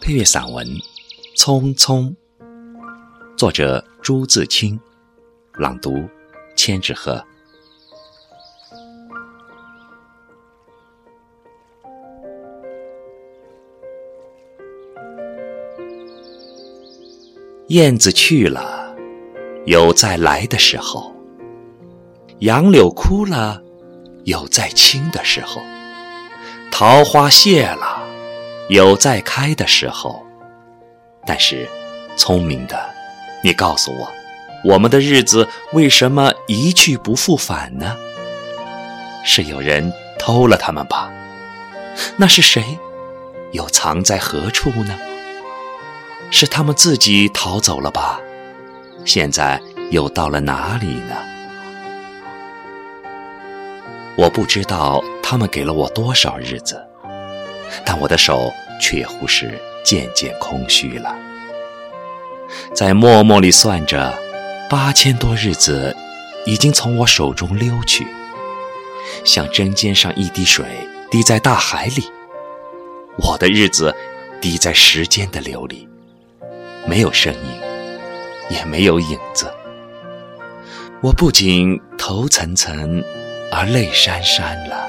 配乐散文《匆匆》，作者朱自清，朗读千纸鹤。燕子去了，有再来的时候；杨柳枯了，有再青的时候；桃花谢了，有再开的时候。但是，聪明的，你告诉我，我们的日子为什么一去不复返呢？是有人偷了他们吧？那是谁？又藏在何处呢？是他们自己逃走了吧？现在又到了哪里呢？我不知道他们给了我多少日子，但我的手却乎是渐渐空虚了。在默默里算着，八千多日子已经从我手中溜去，像针尖上一滴水滴在大海里。我的日子滴在时间的流里。没有声音，也没有影子。我不仅头涔涔，而泪潸潸了。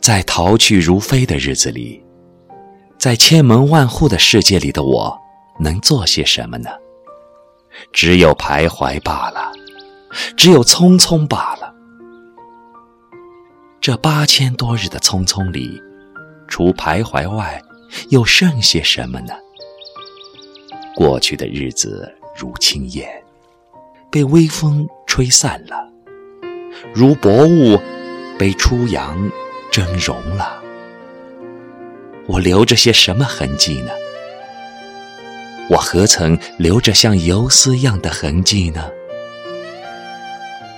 在逃去如飞的日子里，在千门万户的世界里的我，能做些什么呢？只有徘徊罢了，只有匆匆罢了。这八千多日的匆匆里，除徘徊外，又剩些什么呢？过去的日子如轻烟，被微风吹散了；如薄雾，被初阳峥嵘了。我留着些什么痕迹呢？我何曾留着像游丝样的痕迹呢？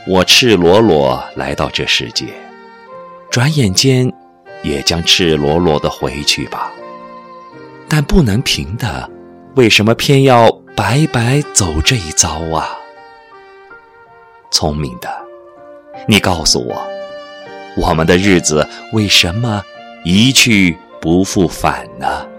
我赤裸裸来到这世界，转眼间也将赤裸裸的回去吧。但不能平的。为什么偏要白白走这一遭啊？聪明的，你告诉我，我们的日子为什么一去不复返呢？